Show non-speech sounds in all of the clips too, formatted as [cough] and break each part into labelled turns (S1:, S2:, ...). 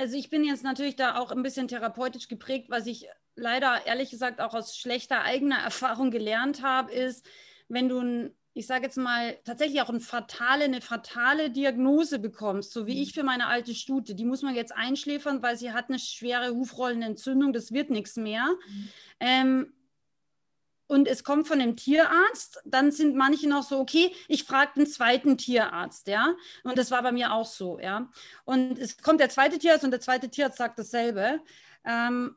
S1: also ich bin jetzt natürlich da auch ein bisschen therapeutisch geprägt, was ich leider ehrlich gesagt auch aus schlechter eigener [laughs] Erfahrung gelernt habe, ist, wenn du ein, ich sage jetzt mal, tatsächlich auch eine fatale, eine fatale Diagnose bekommst, so wie mhm. ich für meine alte Stute, die muss man jetzt einschläfern, weil sie hat eine schwere Hufrollenentzündung, das wird nichts mehr. Mhm. Ähm, und es kommt von dem Tierarzt, dann sind manche noch so, okay, ich frage den zweiten Tierarzt, ja. Und das war bei mir auch so, ja. Und es kommt der zweite Tierarzt und der zweite Tierarzt sagt dasselbe. Ähm,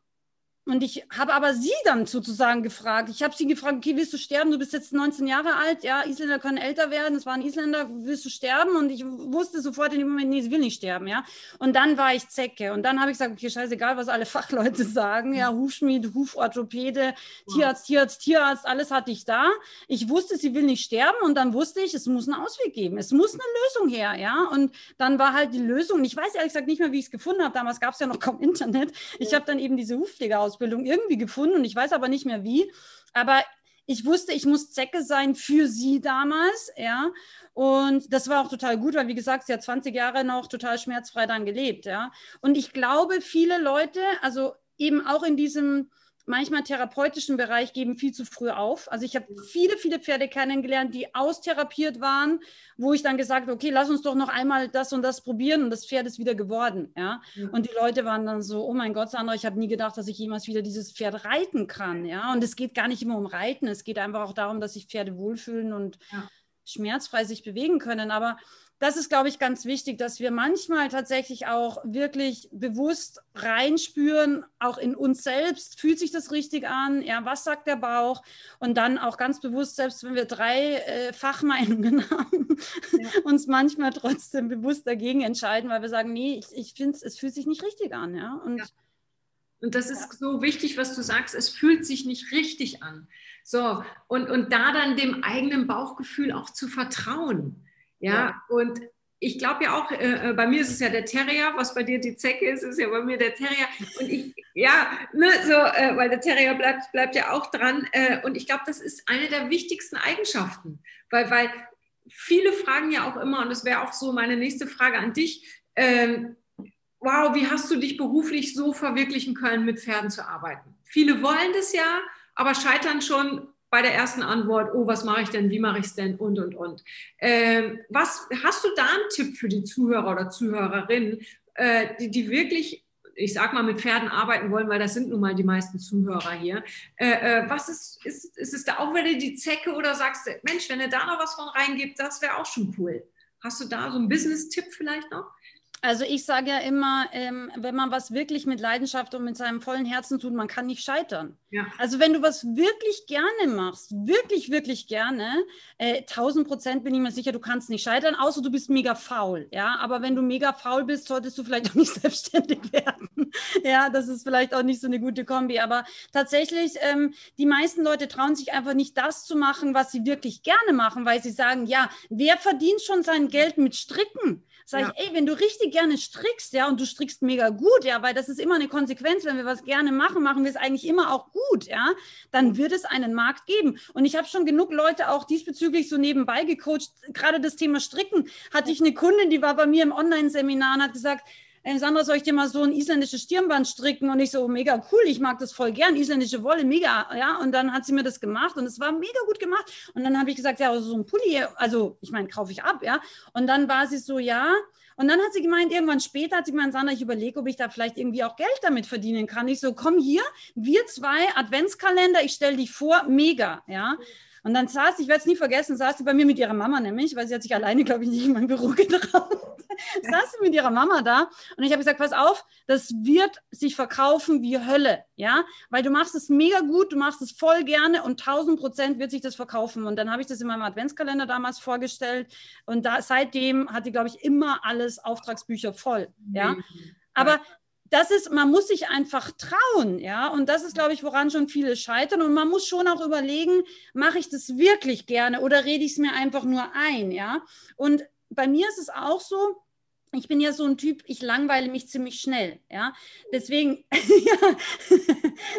S1: und ich habe aber sie dann sozusagen gefragt. Ich habe sie gefragt, okay, willst du sterben? Du bist jetzt 19 Jahre alt, ja, Isländer können älter werden, es waren Isländer, willst du sterben? Und ich wusste sofort in dem Moment, nee, sie will nicht sterben, ja. Und dann war ich Zecke. Und dann habe ich gesagt, okay, scheißegal, was alle [laughs] Fachleute sagen, ja, Hufschmied, Huforthopäde, Tierarzt, Tierarzt, Tierarzt, alles hatte ich da. Ich wusste, sie will nicht sterben und dann wusste ich, es muss einen Ausweg geben. Es muss eine Lösung her, ja. Und dann war halt die Lösung, ich weiß ehrlich gesagt nicht mehr, wie ich es gefunden habe. Damals gab es ja noch kaum Internet. Ich habe dann eben diese Hufpfleger aus Ausbildung irgendwie gefunden und ich weiß aber nicht mehr wie. Aber ich wusste, ich muss Zecke sein für sie damals, ja. Und das war auch total gut, weil wie gesagt, sie hat 20 Jahre noch total schmerzfrei dann gelebt, ja. Und ich glaube, viele Leute, also eben auch in diesem manchmal therapeutischen Bereich geben viel zu früh auf. Also ich habe viele, viele Pferde kennengelernt, die austherapiert waren, wo ich dann gesagt habe, okay, lass uns doch noch einmal das und das probieren und das Pferd ist wieder geworden. Ja? ja. Und die Leute waren dann so, oh mein Gott, Sandra, ich habe nie gedacht, dass ich jemals wieder dieses Pferd reiten kann. Ja? Und es geht gar nicht immer um Reiten, es geht einfach auch darum, dass sich Pferde wohlfühlen und ja. Schmerzfrei sich bewegen können. Aber das ist, glaube ich, ganz wichtig, dass wir manchmal tatsächlich auch wirklich bewusst reinspüren, auch in uns selbst, fühlt sich das richtig an, ja, was sagt der Bauch und dann auch ganz bewusst, selbst wenn wir drei äh, Fachmeinungen [laughs] haben, ja. uns manchmal trotzdem bewusst dagegen entscheiden, weil wir sagen, nee, ich, ich finde es, fühlt sich nicht richtig an, ja, und ja.
S2: Und das ist so wichtig, was du sagst, es fühlt sich nicht richtig an. So, und, und da dann dem eigenen Bauchgefühl auch zu vertrauen. Ja, ja. und ich glaube ja auch, äh, äh, bei mir ist es ja der Terrier, was bei dir die Zecke ist, ist ja bei mir der Terrier. Und ich, ja, ne, so, äh, weil der Terrier bleibt, bleibt ja auch dran. Äh, und ich glaube, das ist eine der wichtigsten Eigenschaften, weil, weil viele fragen ja auch immer, und das wäre auch so meine nächste Frage an dich, ähm, wow, wie hast du dich beruflich so verwirklichen können, mit Pferden zu arbeiten? Viele wollen das ja, aber scheitern schon bei der ersten Antwort, oh, was mache ich denn, wie mache ich es denn und, und, und. Ähm, was, hast du da einen Tipp für die Zuhörer oder Zuhörerinnen, äh, die, die wirklich, ich sag mal, mit Pferden arbeiten wollen, weil das sind nun mal die meisten Zuhörer hier. Äh, äh, was ist, ist, ist es da auch wieder die Zecke oder sagst du, Mensch, wenn du da noch was von reingibt, das wäre auch schon cool. Hast du da so einen Business-Tipp vielleicht noch?
S1: Also ich sage ja immer, ähm, wenn man was wirklich mit Leidenschaft und mit seinem vollen Herzen tut, man kann nicht scheitern. Ja. Also wenn du was wirklich gerne machst, wirklich, wirklich gerne, äh, 1000 Prozent bin ich mir sicher, du kannst nicht scheitern, außer du bist mega faul. Ja, aber wenn du mega faul bist, solltest du vielleicht auch nicht [laughs] selbstständig werden. ja, das ist vielleicht auch nicht so eine gute Kombi. Aber tatsächlich, ähm, die meisten Leute trauen sich einfach nicht das zu machen, was sie wirklich gerne machen, weil sie sagen, ja, wer verdient schon sein Geld mit Stricken? Sag ja. ich, ey, wenn du richtig gerne strickst, ja, und du strickst mega gut, ja, weil das ist immer eine Konsequenz, wenn wir was gerne machen, machen wir es eigentlich immer auch gut, ja, dann wird es einen Markt geben. Und ich habe schon genug Leute auch diesbezüglich so nebenbei gecoacht. Gerade das Thema Stricken hatte ich eine Kundin, die war bei mir im Online-Seminar und hat gesagt, äh, Sandra, soll ich dir mal so ein isländisches Stirnband stricken? Und ich so, mega cool, ich mag das voll gern, isländische Wolle, mega, ja. Und dann hat sie mir das gemacht und es war mega gut gemacht. Und dann habe ich gesagt, ja, also so ein Pulli, also ich meine, kaufe ich ab, ja. Und dann war sie so, ja. Und dann hat sie gemeint, irgendwann später hat sie gemeint, Sandra, ich überlege, ob ich da vielleicht irgendwie auch Geld damit verdienen kann. Ich so, komm hier, wir zwei, Adventskalender, ich stelle dich vor, mega, ja. Und dann saß, ich werde es nie vergessen, saß sie bei mir mit ihrer Mama nämlich, weil sie hat sich alleine, glaube ich, nicht in mein Büro [laughs] getraut. saß sie mit ihrer Mama da und ich habe gesagt, pass auf, das wird sich verkaufen wie Hölle, ja, weil du machst es mega gut, du machst es voll gerne und 1000 Prozent wird sich das verkaufen. Und dann habe ich das in meinem Adventskalender damals vorgestellt und da, seitdem hat die, glaube ich, immer alles Auftragsbücher voll, ja. Aber das ist, man muss sich einfach trauen, ja. Und das ist, glaube ich, woran schon viele scheitern. Und man muss schon auch überlegen, mache ich das wirklich gerne oder rede ich es mir einfach nur ein, ja. Und bei mir ist es auch so, ich bin ja so ein Typ, ich langweile mich ziemlich schnell, ja. Deswegen, [laughs] ja,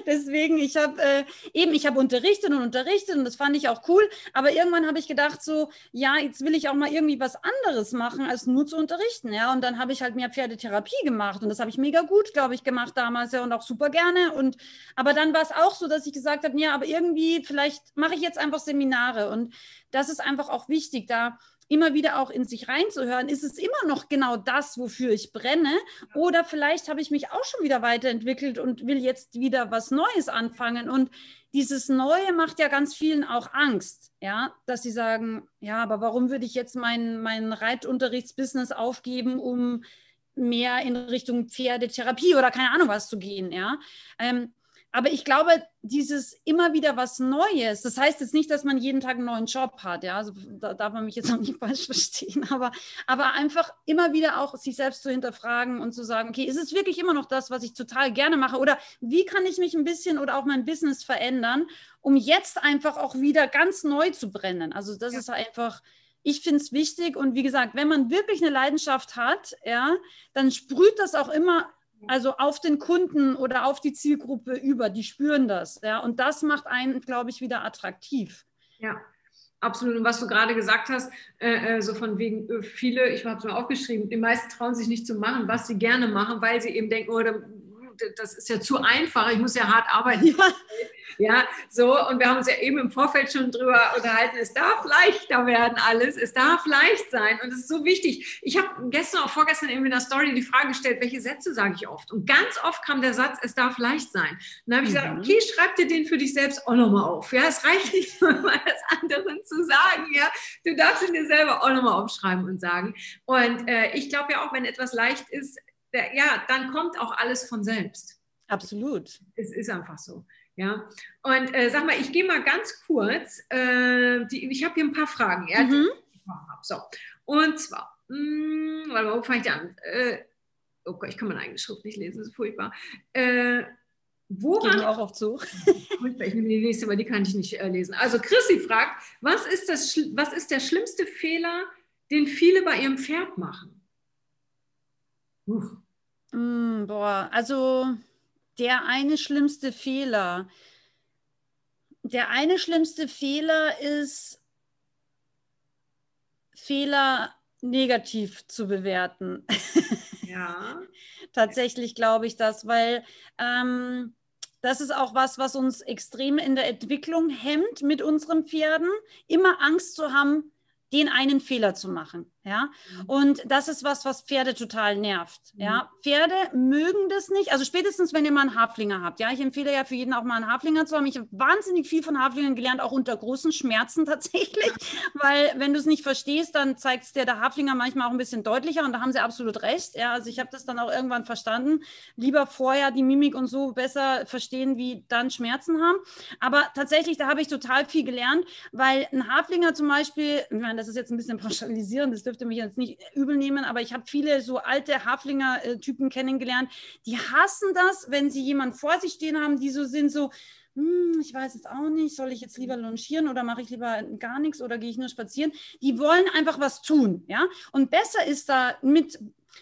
S1: deswegen, ich habe äh, eben, ich habe unterrichtet und unterrichtet und das fand ich auch cool. Aber irgendwann habe ich gedacht, so, ja, jetzt will ich auch mal irgendwie was anderes machen, als nur zu unterrichten, ja. Und dann habe ich halt mehr Pferdetherapie gemacht und das habe ich mega gut, glaube ich, gemacht damals ja und auch super gerne. Und aber dann war es auch so, dass ich gesagt habe, ja, aber irgendwie, vielleicht mache ich jetzt einfach Seminare und das ist einfach auch wichtig, da immer wieder auch in sich reinzuhören, ist es immer noch genau das, wofür ich brenne? Oder vielleicht habe ich mich auch schon wieder weiterentwickelt und will jetzt wieder was Neues anfangen. Und dieses Neue macht ja ganz vielen auch Angst, ja, dass sie sagen, ja, aber warum würde ich jetzt mein, mein Reitunterrichtsbusiness aufgeben, um mehr in Richtung Pferdetherapie oder keine Ahnung was zu gehen, ja? Ähm, aber ich glaube, dieses immer wieder was Neues, das heißt jetzt nicht, dass man jeden Tag einen neuen Job hat, ja, also da darf man mich jetzt auch nicht [laughs] falsch verstehen, aber, aber einfach immer wieder auch sich selbst zu hinterfragen und zu sagen, okay, ist es wirklich immer noch das, was ich total gerne mache oder wie kann ich mich ein bisschen oder auch mein Business verändern, um jetzt einfach auch wieder ganz neu zu brennen? Also das ja. ist einfach, ich finde es wichtig und wie gesagt, wenn man wirklich eine Leidenschaft hat, ja, dann sprüht das auch immer also auf den Kunden oder auf die Zielgruppe über, die spüren das. Ja, und das macht einen, glaube ich, wieder attraktiv.
S2: Ja, absolut. Und was du gerade gesagt hast, äh, äh so von wegen äh, viele, ich habe es mir aufgeschrieben, die meisten trauen sich nicht zu machen, was sie gerne machen, weil sie eben denken, oh, das ist ja zu einfach, ich muss ja hart arbeiten. Ja. [laughs] Ja, so, und wir haben uns ja eben im Vorfeld schon drüber unterhalten, es darf leichter werden alles, es darf leicht sein und es ist so wichtig. Ich habe gestern auch vorgestern eben in der Story die Frage gestellt, welche Sätze sage ich oft? Und ganz oft kam der Satz, es darf leicht sein. Und dann habe ich mhm. gesagt, okay, schreib dir den für dich selbst auch nochmal auf. Ja, es reicht nicht, [laughs] mal das anderen zu sagen, ja. Du darfst ihn dir selber auch nochmal aufschreiben und sagen. Und äh, ich glaube ja auch, wenn etwas leicht ist, der, ja, dann kommt auch alles von selbst.
S1: Absolut.
S2: Es ist einfach so. Ja, und äh, sag mal, ich gehe mal ganz kurz. Äh, die, ich habe hier ein paar Fragen, ja, mhm. So, und zwar, mh, hm, warte mal, wo fange ich an? Äh, oh Gott, ich kann meine eigene Schrift nicht lesen, das ist furchtbar. Äh,
S1: woran, Gehen auch auf zu. [laughs]
S2: ich nehme die nächste, weil die kann ich nicht äh, lesen. Also Chrissy fragt, was ist, das, was ist der schlimmste Fehler, den viele bei ihrem Pferd machen?
S1: Mm, boah, also der eine schlimmste Fehler. Der eine schlimmste Fehler ist, Fehler negativ zu bewerten.
S2: Ja. [laughs]
S1: Tatsächlich glaube ich das, weil ähm, das ist auch was, was uns extrem in der Entwicklung hemmt mit unseren Pferden, immer Angst zu haben, den einen Fehler zu machen. Ja, mhm. und das ist was, was Pferde total nervt. Ja, mhm. Pferde mögen das nicht. Also spätestens, wenn ihr mal einen Haflinger habt. Ja, ich empfehle ja für jeden auch mal einen Haflinger zu haben. Ich habe wahnsinnig viel von Haflingern gelernt, auch unter großen Schmerzen [laughs] tatsächlich, weil wenn du es nicht verstehst, dann zeigt es dir der Haflinger manchmal auch ein bisschen deutlicher und da haben sie absolut recht. Ja, also ich habe das dann auch irgendwann verstanden. Lieber vorher die Mimik und so besser verstehen, wie dann Schmerzen haben. Aber tatsächlich, da habe ich total viel gelernt, weil ein Haflinger zum Beispiel, ich meine, das ist jetzt ein bisschen pauschalisierend, das dürfte mich jetzt nicht übel nehmen, aber ich habe viele so alte Haflinger-Typen kennengelernt, die hassen das, wenn sie jemanden vor sich stehen haben, die so sind, so, hm, ich weiß jetzt auch nicht, soll ich jetzt lieber longieren oder mache ich lieber gar nichts oder gehe ich nur spazieren? Die wollen einfach was tun, ja. Und besser ist da mit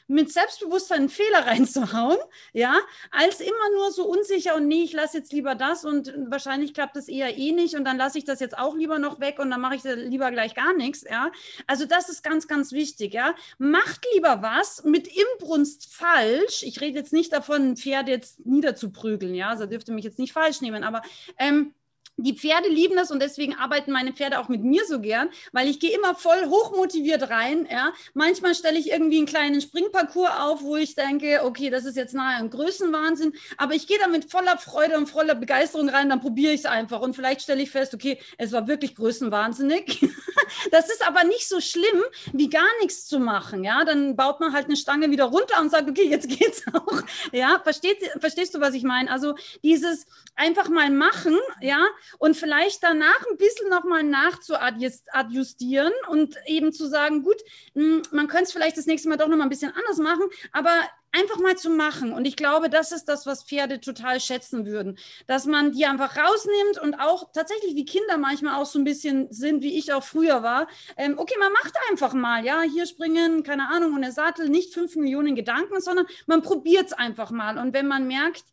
S1: mit Selbstbewusstsein einen Fehler [laughs] reinzuhauen, ja, als immer nur so unsicher und nee, ich lasse jetzt lieber das und wahrscheinlich klappt das eher eh nicht und dann lasse ich das jetzt auch lieber noch weg und dann mache ich lieber gleich gar nichts, ja. Also das ist ganz, ganz wichtig, ja. Macht lieber was mit Imbrunst falsch. Ich rede jetzt nicht davon, ein Pferd jetzt niederzuprügeln, ja, also dürfte mich jetzt nicht falsch nehmen, aber ähm, die Pferde lieben das und deswegen arbeiten meine Pferde auch mit mir so gern, weil ich gehe immer voll hochmotiviert rein. Ja. Manchmal stelle ich irgendwie einen kleinen Springparcours auf, wo ich denke, okay, das ist jetzt nahe an Größenwahnsinn, aber ich gehe da mit voller Freude und voller Begeisterung rein, dann probiere ich es einfach und vielleicht stelle ich fest, okay, es war wirklich größenwahnsinnig. [laughs] das ist aber nicht so schlimm, wie gar nichts zu machen. Ja, dann baut man halt eine Stange wieder runter und sagt, okay, jetzt geht's auch. Ja, Versteht, verstehst du, was ich meine? Also dieses einfach mal machen, ja, und vielleicht danach ein bisschen nochmal nachzuadjustieren und eben zu sagen, gut, hm, man könnte es vielleicht das nächste Mal doch nochmal ein bisschen anders machen, aber einfach mal zu machen. Und ich glaube, das ist das, was Pferde total schätzen würden. Dass man die einfach rausnimmt und auch tatsächlich wie Kinder manchmal auch so ein bisschen sind, wie ich auch früher war. Ähm, okay, man macht einfach mal, ja, hier springen, keine Ahnung, und der Sattel, nicht fünf Millionen Gedanken, sondern man probiert es einfach mal. Und wenn man merkt,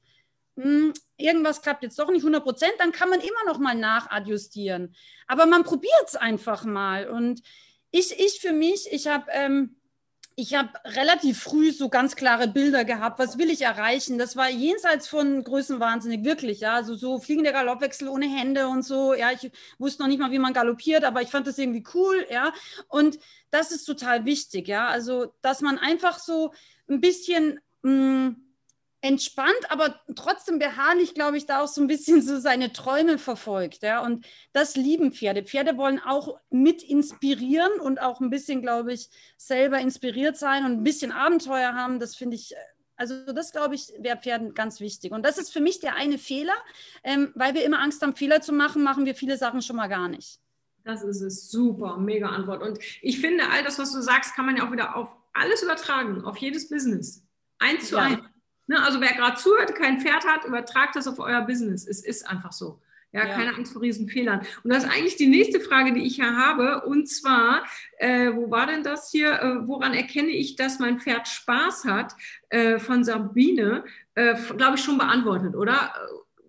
S1: hm, irgendwas klappt jetzt doch nicht 100 Prozent, dann kann man immer noch mal nachadjustieren. Aber man probiert es einfach mal. Und ich, ich für mich, ich habe... Ähm, ich habe relativ früh so ganz klare Bilder gehabt, was will ich erreichen. Das war jenseits von Größenwahnsinnig, wirklich, ja. Also so fliegende Galoppwechsel ohne Hände und so. Ja, ich wusste noch nicht mal, wie man galoppiert, aber ich fand das irgendwie cool, ja. Und das ist total wichtig, ja. Also, dass man einfach so ein bisschen. Mh, hm, entspannt, aber trotzdem beharrlich, glaube ich, da auch so ein bisschen so seine Träume verfolgt. Ja? Und das lieben Pferde. Pferde wollen auch mit inspirieren und auch ein bisschen, glaube ich, selber inspiriert sein und ein bisschen Abenteuer haben. Das finde ich, also das, glaube ich, wäre Pferden ganz wichtig. Und das ist für mich der eine Fehler, ähm, weil wir immer Angst haben, Fehler zu machen, machen wir viele Sachen schon mal gar nicht.
S2: Das ist es. Super, mega Antwort. Und ich finde, all das, was du sagst, kann man ja auch wieder auf alles übertragen, auf jedes Business. Eins zu ja. eins. Ne, also wer gerade zuhört, kein Pferd hat, übertragt das auf euer Business. Es ist einfach so. Ja, ja, keine Angst vor Riesenfehlern. Und das ist eigentlich die nächste Frage, die ich hier habe. Und zwar, äh, wo war denn das hier? Äh, woran erkenne ich, dass mein Pferd Spaß hat? Äh, von Sabine, äh, glaube ich, schon beantwortet, oder?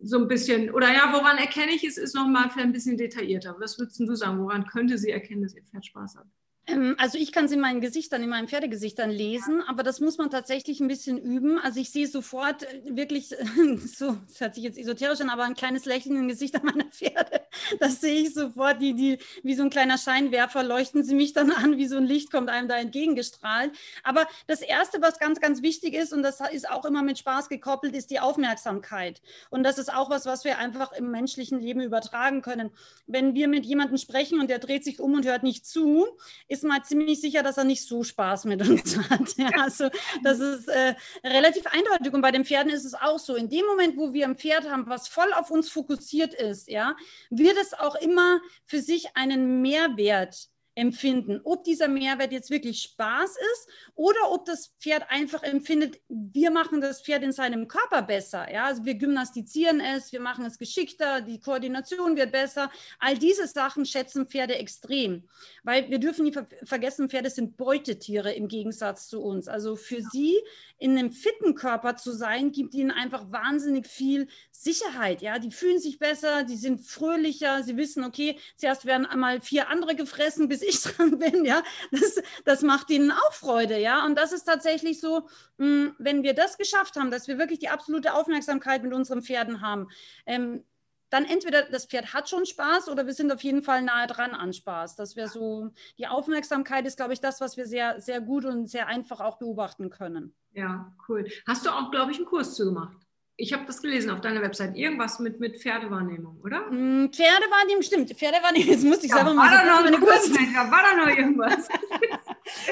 S2: So ein bisschen. Oder ja, woran erkenne ich es, ist nochmal ein bisschen detaillierter. Was würdest du sagen? Woran könnte sie erkennen, dass ihr Pferd Spaß hat?
S1: Ähm, also ich kann es in meinen Gesichtern, in meinen Pferdegesichtern lesen, aber das muss man tatsächlich ein bisschen üben. Also ich sehe sofort äh, wirklich, [laughs] so, das hört sich jetzt esoterisch an, aber ein kleines Lächeln im Gesicht meiner Pferde. Das sehe ich sofort, die, die, wie so ein kleiner Scheinwerfer leuchten sie mich dann an, wie so ein Licht kommt einem da entgegengestrahlt. Aber das Erste, was ganz, ganz wichtig ist, und das ist auch immer mit Spaß gekoppelt, ist die Aufmerksamkeit. Und das ist auch was, was wir einfach im menschlichen Leben übertragen können. Wenn wir mit jemandem sprechen und der dreht sich um und hört nicht zu, ist mal ziemlich sicher, dass er nicht so Spaß mit uns [laughs] hat. Ja, also das ist äh, relativ eindeutig. Und bei den Pferden ist es auch so. In dem Moment, wo wir ein Pferd haben, was voll auf uns fokussiert ist, ja, wird es auch immer für sich einen Mehrwert empfinden. Ob dieser Mehrwert jetzt wirklich Spaß ist oder ob das Pferd einfach empfindet, wir machen das Pferd in seinem Körper besser. Ja? Also wir gymnastizieren es, wir machen es geschickter, die Koordination wird besser. All diese Sachen schätzen Pferde extrem, weil wir dürfen ver vergessen, Pferde sind Beutetiere im Gegensatz zu uns. Also für sie in einem fitten Körper zu sein, gibt ihnen einfach wahnsinnig viel Sicherheit. Ja, die fühlen sich besser, die sind fröhlicher, sie wissen, okay, zuerst werden einmal vier andere gefressen, bis ich [laughs] dran bin. Ja, das, das macht ihnen auch Freude. Ja, und das ist tatsächlich so, hm, wenn wir das geschafft haben, dass wir wirklich die absolute Aufmerksamkeit mit unseren Pferden haben, ähm, dann entweder das Pferd hat schon Spaß oder wir sind auf jeden Fall nahe dran an Spaß. Das wäre so, die Aufmerksamkeit ist, glaube ich, das, was wir sehr, sehr gut und sehr einfach auch beobachten können.
S2: Ja, cool. Hast du auch, glaube ich, einen Kurs zu gemacht? Ich habe das gelesen auf deiner Website. Irgendwas mit, mit Pferdewahrnehmung, oder?
S1: Mm, Pferdewahrnehmung, stimmt. Pferdewahrnehmung, jetzt musste ich ja, selber
S2: mal sagen, meine Kurs. Da war da noch irgendwas. [laughs]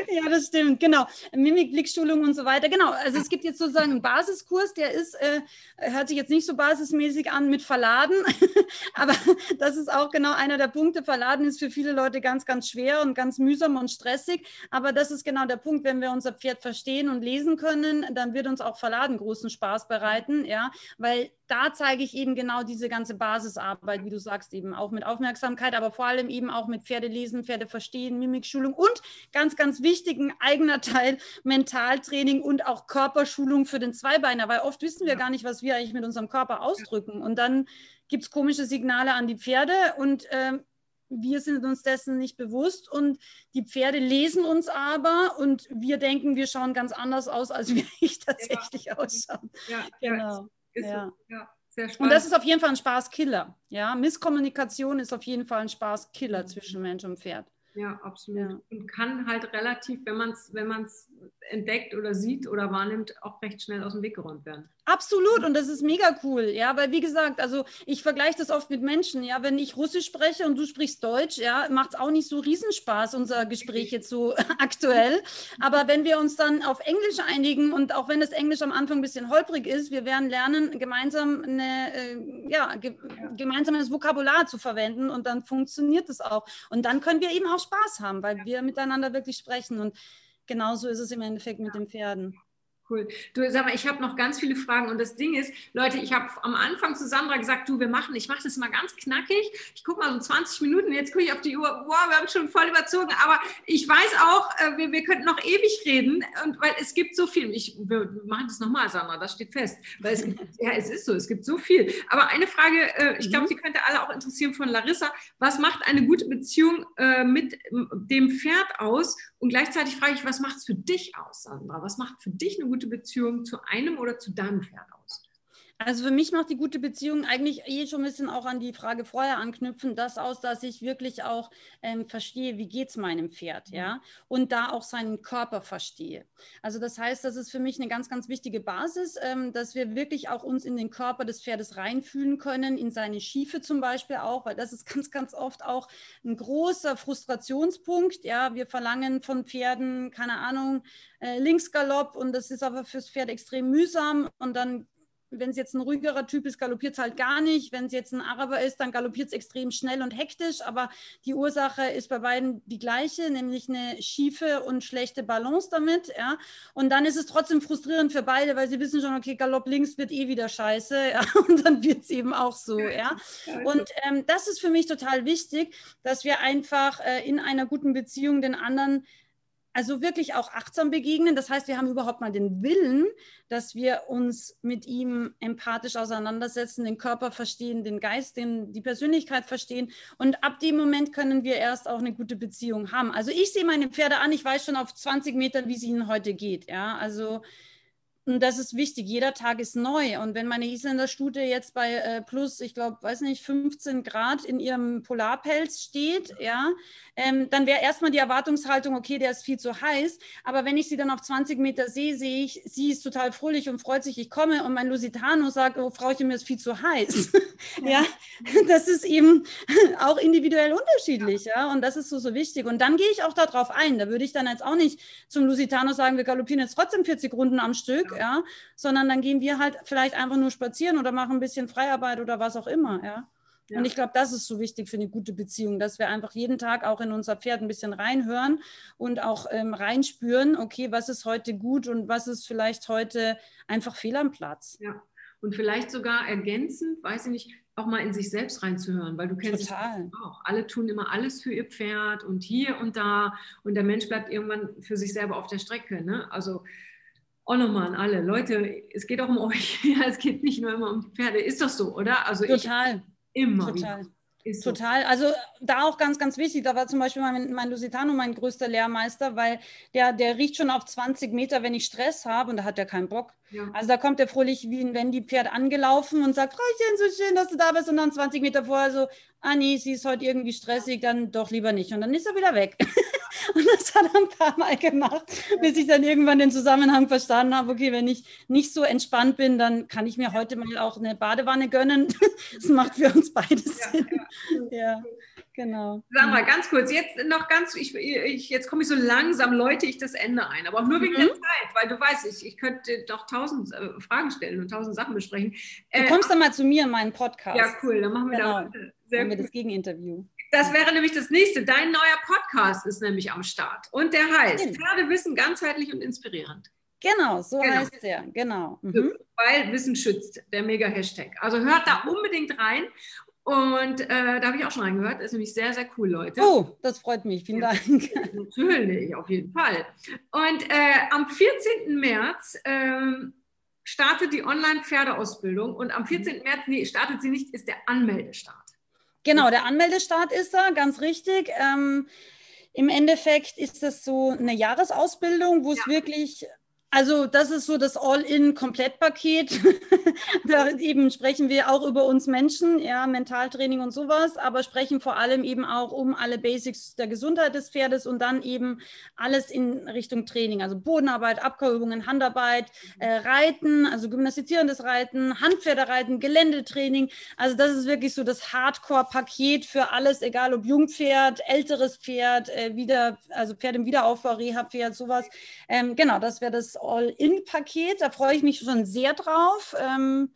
S1: ja, das stimmt, genau. Mimik, Blickschulung und so weiter. Genau, also es gibt jetzt sozusagen einen Basiskurs, der ist, äh, hört sich jetzt nicht so basismäßig an mit Verladen, [laughs] aber das ist auch genau einer der Punkte. Verladen ist für viele Leute ganz, ganz schwer und ganz mühsam und stressig, aber das ist genau der Punkt, wenn wir unser Pferd verstehen und lesen können, dann wird uns auch Verladen großen Spaß bereiten, ja, weil da zeige ich eben genau diese ganze Basisarbeit, wie du sagst, eben auch mit Aufmerksamkeit, aber vor allem eben auch mit Pferde lesen, Pferde verstehen, Mimikschulung und ganz, ganz wichtig, ein eigener Teil Mentaltraining und auch Körperschulung für den Zweibeiner, weil oft wissen wir gar nicht, was wir eigentlich mit unserem Körper ausdrücken. Und dann gibt es komische Signale an die Pferde und äh, wir sind uns dessen nicht bewusst und die Pferde lesen uns aber und wir denken, wir schauen ganz anders aus, als wir tatsächlich ja. ausschauen. Ja, genau. Ja. ja. Und das ist auf jeden Fall ein Spaßkiller. Ja, Misskommunikation ist auf jeden Fall ein Spaßkiller mhm. zwischen Mensch und Pferd.
S2: Ja, absolut. Ja. Und kann halt relativ, wenn man es wenn entdeckt oder sieht oder wahrnimmt, auch recht schnell aus dem Weg geräumt werden.
S1: Absolut und das ist mega cool, ja, weil wie gesagt, also ich vergleiche das oft mit Menschen, ja, wenn ich Russisch spreche und du sprichst Deutsch, ja, macht es auch nicht so Riesenspaß, unser Gespräch jetzt so [laughs] aktuell, aber wenn wir uns dann auf Englisch einigen und auch wenn das Englisch am Anfang ein bisschen holprig ist, wir werden lernen, gemeinsam eine, äh, ja, ge gemeinsames Vokabular zu verwenden und dann funktioniert es auch und dann können wir eben auch Spaß haben, weil wir miteinander wirklich sprechen. Und genauso ist es im Endeffekt mit den Pferden.
S2: Cool. Du sag mal, ich habe noch ganz viele Fragen und das Ding ist, Leute, ich habe am Anfang zu Sandra gesagt, du, wir machen, ich mache das mal ganz knackig. Ich gucke mal so 20 Minuten, jetzt gucke ich auf die Uhr, wow, wir haben schon voll überzogen, aber ich weiß auch, äh, wir, wir könnten noch ewig reden und weil es gibt so viel. Ich, wir machen das nochmal, Sandra, das steht fest. Weil es, [laughs] ja, es ist so, es gibt so viel. Aber eine Frage, äh, ich glaube, mhm. die könnte alle auch interessieren von Larissa. Was macht eine gute Beziehung äh, mit dem Pferd aus? Und gleichzeitig frage ich, was macht es für dich aus, Sandra? Was macht für dich eine gute Beziehung zu einem oder zu deinem Pferd aus?
S1: Also für mich macht die gute Beziehung eigentlich eh schon ein bisschen auch an die Frage vorher anknüpfen, das aus, dass ich wirklich auch ähm, verstehe, wie geht es meinem Pferd, ja, mhm. und da auch seinen Körper verstehe. Also das heißt, das ist für mich eine ganz, ganz wichtige Basis, ähm, dass wir wirklich auch uns in den Körper des Pferdes reinfühlen können, in seine Schiefe zum Beispiel auch, weil das ist ganz, ganz oft auch ein großer Frustrationspunkt. Ja, wir verlangen von Pferden, keine Ahnung, äh, Linksgalopp und das ist aber fürs Pferd extrem mühsam und dann wenn es jetzt ein ruhigerer Typ ist, galoppiert es halt gar nicht. Wenn es jetzt ein Araber ist, dann galoppiert es extrem schnell und hektisch. Aber die Ursache ist bei beiden die gleiche, nämlich eine schiefe und schlechte Balance damit. Ja? Und dann ist es trotzdem frustrierend für beide, weil sie wissen schon, okay, Galopp links wird eh wieder scheiße. [laughs] Ja? Und dann wird es eben auch so. Ja? Und ähm, das ist für mich total wichtig, dass wir einfach äh, in einer guten Beziehung den anderen also wirklich auch achtsam begegnen. Das heißt, wir haben überhaupt mal den Willen, dass wir uns mit ihm empathisch auseinandersetzen, den Körper verstehen, den Geist, den, die Persönlichkeit verstehen. Und ab dem Moment können wir erst auch eine gute Beziehung haben. Also ich sehe meine Pferde an, ich weiß schon auf 20 Metern, wie es ihnen heute geht. Ja, also und das ist wichtig. Jeder Tag ist neu. Und wenn meine Isländer-Stute jetzt bei äh, plus, ich glaube, weiß nicht, 15 Grad in ihrem Polarpelz steht, ja, ähm, dann wäre erstmal die Erwartungshaltung, okay, der ist viel zu heiß. Aber wenn ich sie dann auf 20 Meter sehe, sehe ich, sie ist total fröhlich und freut sich, ich komme. Und mein Lusitano sagt, oh, Frauchen, mir ist viel zu heiß. [laughs] ja. ja, das ist eben [laughs] auch individuell unterschiedlich. Ja. ja, und das ist so, so wichtig. Und dann gehe ich auch darauf ein. Da würde ich dann jetzt auch nicht zum Lusitano sagen, wir galoppieren jetzt trotzdem 40 Runden am Stück ja, sondern dann gehen wir halt vielleicht einfach nur spazieren oder machen ein bisschen Freiarbeit oder was auch immer, ja. Ja. Und ich glaube, das ist so wichtig für eine gute Beziehung, dass wir einfach jeden Tag auch in unser Pferd ein bisschen reinhören und auch ähm, reinspüren, okay, was ist heute gut und was ist vielleicht heute einfach fehl am Platz.
S2: Ja, und vielleicht sogar ergänzend, weiß ich nicht, auch mal in sich selbst reinzuhören, weil du kennst
S1: Total.
S2: es auch. Alle tun immer alles für ihr Pferd und hier und da und der Mensch bleibt irgendwann für sich selber auf der Strecke. Ne? Also auch nochmal an alle. Leute, es geht auch um euch. [laughs] Ja, es geht nicht nur immer um die Pferde. Ist doch so, oder?
S1: Also Total.
S2: Ich, immer.
S1: Total. Ist Total. So. Also da auch ganz, ganz wichtig. Da war zum Beispiel mein, mein Lusitano mein größter Lehrmeister, weil der, der riecht schon auf 20 Meter, wenn ich Stress habe und da hat er keinen Bock. Ja. Also da kommt er fröhlich wie ein Wendy-Pferd angelaufen und sagt, Frauchen, so schön, dass du da bist. Und dann 20 Meter vorher so, ah nee, sie ist heute irgendwie stressig, dann doch lieber nicht. Und dann ist er wieder weg. [laughs] Und das hat er ein paar Mal gemacht, bis ich dann irgendwann den Zusammenhang verstanden habe, okay, wenn ich nicht so entspannt bin, dann kann ich mir heute mal auch eine Badewanne gönnen. [laughs] Das macht für uns beide Sinn. Ja, ja. genau.
S2: Sag mal ganz kurz, jetzt noch ganz, ich, ich, jetzt komme ich so langsam, läute ich das Ende ein, aber auch nur wegen mhm. der Zeit, weil du weißt, ich, ich könnte doch tausend äh, Fragen stellen und tausend Sachen besprechen.
S1: Du kommst äh, dann mal zu mir in meinen Podcast.
S2: Ja, cool, dann machen wir genau. da
S1: sehr wir das Gegeninterview.
S2: Das wäre nämlich das nächste. Dein neuer Podcast ist nämlich am Start. Und der heißt genau. Pferdewissen ganzheitlich und inspirierend.
S1: Genau, so genau. heißt er, genau. Mhm.
S2: Weil Wissen schützt, der Mega-Hashtag. Also hört da unbedingt rein. Und äh, da habe ich auch schon reingehört. Ist nämlich sehr, sehr cool, Leute.
S1: Oh, das freut mich. Vielen ja, Dank. [laughs]
S2: Natürlich, auf jeden Fall. Und äh, am 14. März ähm, startet die Online-Pferdeausbildung. Und am 14. März, nee, startet sie nicht, ist der Anmeldestart.
S1: Genau, der Anmeldestart ist da, ganz richtig. Ähm, Im Endeffekt ist das so eine Jahresausbildung, wo es ja. wirklich also das ist so das All-in-Komplettpaket. [laughs] da eben sprechen wir auch über uns Menschen, ja, Mentaltraining und sowas, aber sprechen vor allem eben auch um alle Basics der Gesundheit des Pferdes und dann eben alles in Richtung Training, also Bodenarbeit, Abkauübungen, Handarbeit, äh, Reiten, also gymnastizierendes Reiten, Handpferdereiten, Geländetraining. Also das ist wirklich so das Hardcore-Paket für alles, egal ob Jungpferd, älteres Pferd, äh, wieder, also Pferd im Wiederaufbau, Reha-Pferd, sowas. Ähm, genau, das wäre das All-In-Paket. Da freue ich mich schon sehr drauf. Ähm,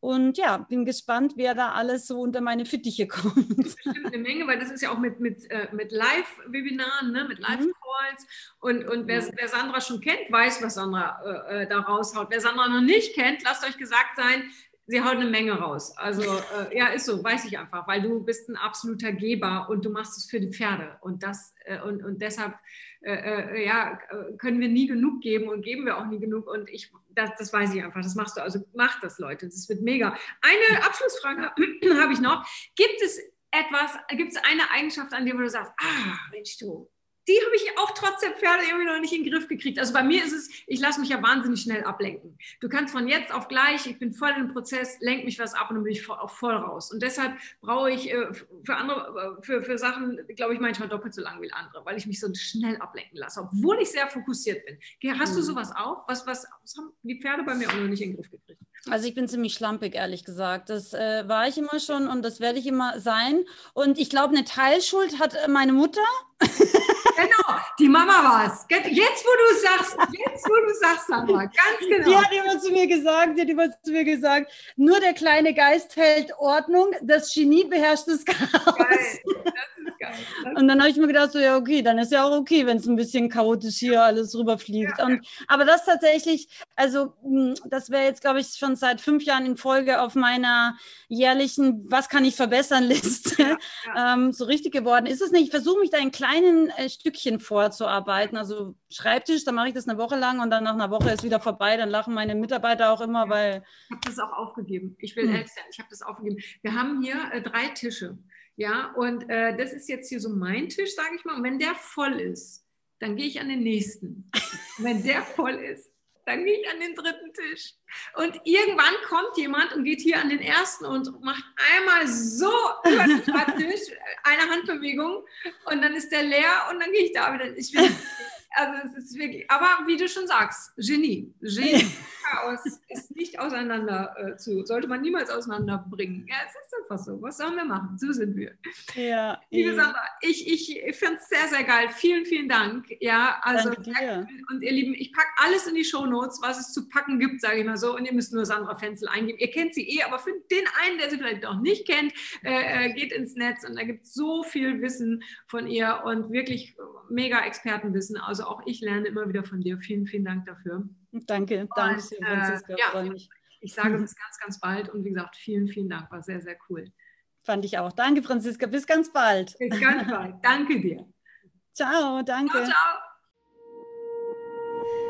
S1: und ja, bin gespannt, wer da alles so unter meine Fittiche [laughs] kommt.
S2: Bestimmt eine Menge, weil das ist ja auch mit, mit, äh, mit Live-Webinaren, ne? mit Live-Calls. Balls. Und, und wer, wer, Sandra schon kennt, weiß, was Sandra äh, äh, da raushaut. Wer Sandra noch nicht kennt, lasst euch gesagt sein, sie haut eine Menge raus. Also äh, ja, ist so, weiß ich einfach, weil du bist ein absoluter Geber und du machst es für die Pferde. Und das äh, und, und deshalb äh, äh ja, können wir nie genug geben und geben wir auch nie genug. Und ich, das, das weiß ich einfach, das machst du. Also mach das, Leute. Das wird mega. Eine Abschlussfrage [clears throat] habe ich noch. Gibt es etwas, gibt es eine Eigenschaft, an der du sagst, ah, Mensch, du, die habe ich auch trotz der Pferde irgendwie noch nicht in den Griff gekriegt. Also bei mir ist es, ich lasse mich ja wahnsinnig schnell ablenken. Du kannst von jetzt auf gleich, ich bin voll im Prozess, lenk mich was ab und dann bin ich auch voll raus. Und deshalb brauche ich äh, für andere, äh, für, für Sachen, glaube ich, manchmal doppelt so lang wie andere, weil ich mich so schnell ablenken lasse, obwohl ich sehr fokussiert bin. Hast du mhm. sowas auch? Was, was, was haben die Pferde bei mir auch noch nicht in den Griff gekriegt?
S1: Also ich bin ziemlich schlampig, ehrlich gesagt. Das äh, war ich immer schon und das werde ich immer sein. Und ich glaube, eine Teilschuld hat äh, meine Mutter. [laughs]
S2: genau, die Mama war es. Jetzt, wo du sagst, jetzt, wo du sagst, Sandra, ganz genau.
S1: Die hat immer zu mir gesagt, die hat immer zu mir gesagt, nur der kleine Geist hält Ordnung, das Genie beherrscht das Chaos. Geil. Das ist geil. Das und dann habe ich mir gedacht, so, ja, okay, dann ist ja auch okay, wenn es ein bisschen chaotisch hier alles rüberfliegt. Ja. Und, aber das tatsächlich, also hm, das wäre jetzt, glaube ich, schon seit fünf Jahren in Folge auf meiner jährlichen Was kann ich verbessern Liste ja, ja. [laughs] Ähm, so richtig geworden. Ist es nicht? Ich versuche mich da in kleinen äh, Stückchen vorzuarbeiten. Also Schreibtisch, da mache ich das eine Woche lang und dann nach einer Woche ist wieder vorbei. Dann lachen meine Mitarbeiter auch immer, weil.
S2: Ich habe das auch aufgegeben. Ich will hm. ehrlich sein, ich habe das aufgegeben. Wir haben hier äh, drei Tische. Ja, und äh, das ist jetzt hier so mein Tisch, sage ich mal. Und wenn der voll ist, dann gehe ich an den nächsten. Und [laughs] wenn der voll ist, dann gehe ich an den dritten Tisch. Und irgendwann kommt jemand und geht hier an den ersten und macht einmal so über den Schreibtisch [laughs] eine Handbewegung und dann ist der leer und dann gehe ich da wieder. Ich bin, also es ist wirklich, aber wie du schon sagst, Genie. Genie. Chaos ist nicht auseinander äh, zu, sollte man niemals auseinanderbringen. Ja, es ist einfach so. Was sollen wir machen? So sind wir. Ja, Liebe eh. Sandra, ich, ich finde es sehr, sehr geil. Vielen, vielen Dank. Ja, also und ihr Lieben, ich packe alles in die Shownotes, was es zu packen gibt, sage ich mal so. Und ihr müsst nur Sandra Fenzel eingeben. Ihr kennt sie eh, aber für den einen, der sie vielleicht noch nicht kennt, äh, äh geht ins Netz und da gibt es so viel Wissen von ihr und wirklich mega Expertenwissen. Also auch ich lerne immer wieder von dir. Vielen, vielen Dank dafür.
S1: Danke, danke, äh, Franziska. Äh, ja,
S2: ich, ich sage [laughs] bis ganz, ganz bald und wie gesagt, vielen, vielen Dank. War sehr, sehr cool.
S1: Fand ich auch. Danke, Franziska. Bis ganz bald.
S2: Bis ganz bald. Danke dir. [laughs]
S1: Ciao, danke. Ciao, ciao.